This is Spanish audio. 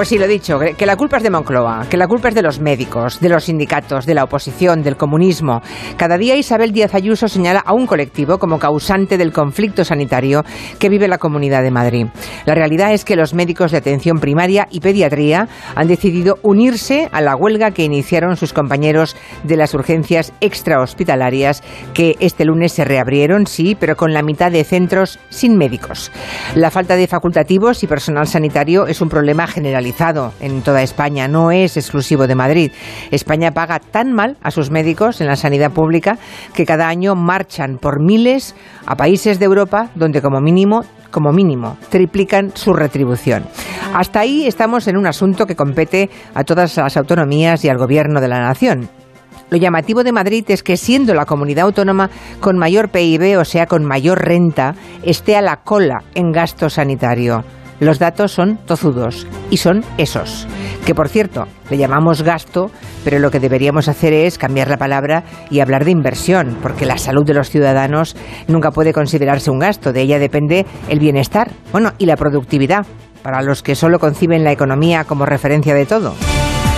Pues sí, lo he dicho, que la culpa es de Moncloa, que la culpa es de los médicos, de los sindicatos, de la oposición, del comunismo. Cada día Isabel Díaz Ayuso señala a un colectivo como causante del conflicto sanitario que vive la Comunidad de Madrid. La realidad es que los médicos de atención primaria y pediatría han decidido unirse a la huelga que iniciaron sus compañeros de las urgencias extrahospitalarias que este lunes se reabrieron, sí, pero con la mitad de centros sin médicos. La falta de facultativos y personal sanitario es un problema en toda España, no es exclusivo de Madrid. España paga tan mal a sus médicos en la sanidad pública que cada año marchan por miles a países de Europa donde como mínimo como mínimo, triplican su retribución. Hasta ahí estamos en un asunto que compete a todas las autonomías y al gobierno de la nación. Lo llamativo de Madrid es que siendo la comunidad autónoma con mayor PIB, o sea, con mayor renta, esté a la cola en gasto sanitario. Los datos son tozudos y son esos. Que por cierto, le llamamos gasto, pero lo que deberíamos hacer es cambiar la palabra y hablar de inversión, porque la salud de los ciudadanos nunca puede considerarse un gasto, de ella depende el bienestar, bueno, y la productividad, para los que solo conciben la economía como referencia de todo.